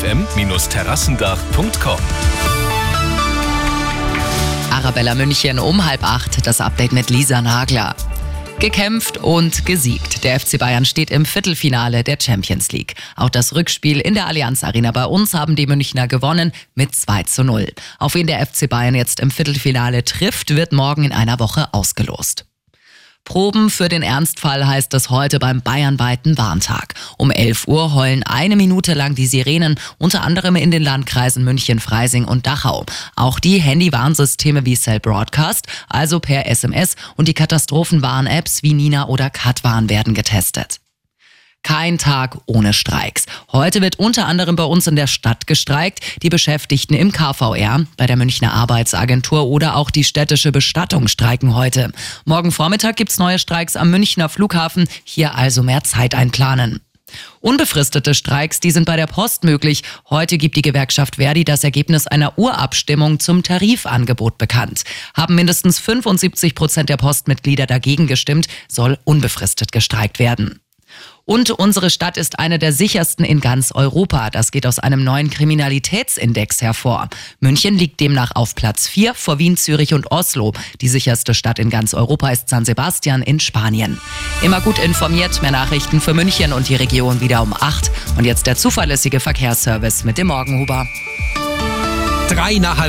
fm-terrassendach.com. Arabella München um halb acht, das Update mit Lisa Nagler. Gekämpft und gesiegt. Der FC Bayern steht im Viertelfinale der Champions League. Auch das Rückspiel in der Allianz Arena bei uns haben die Münchner gewonnen mit 2 zu 0. Auf wen der FC Bayern jetzt im Viertelfinale trifft, wird morgen in einer Woche ausgelost. Proben für den Ernstfall heißt es heute beim bayernweiten Warntag. Um 11 Uhr heulen eine Minute lang die Sirenen, unter anderem in den Landkreisen München, Freising und Dachau. Auch die Handy-Warnsysteme wie Cell Broadcast, also per SMS, und die Katastrophenwarn-Apps wie Nina oder Katwarn werden getestet. Kein Tag ohne Streiks. Heute wird unter anderem bei uns in der Stadt gestreikt, die Beschäftigten im KVR, bei der Münchner Arbeitsagentur oder auch die städtische Bestattung streiken heute. Morgen Vormittag gibt's neue Streiks am Münchner Flughafen, hier also mehr Zeit einplanen. Unbefristete Streiks, die sind bei der Post möglich. Heute gibt die Gewerkschaft Verdi das Ergebnis einer Urabstimmung zum Tarifangebot bekannt. Haben mindestens 75 Prozent der Postmitglieder dagegen gestimmt, soll unbefristet gestreikt werden. Und unsere Stadt ist eine der sichersten in ganz Europa. Das geht aus einem neuen Kriminalitätsindex hervor. München liegt demnach auf Platz 4 vor Wien, Zürich und Oslo. Die sicherste Stadt in ganz Europa ist San Sebastian in Spanien. Immer gut informiert, mehr Nachrichten für München und die Region wieder um 8. Und jetzt der zuverlässige Verkehrsservice mit dem Morgenhuber. Drei nach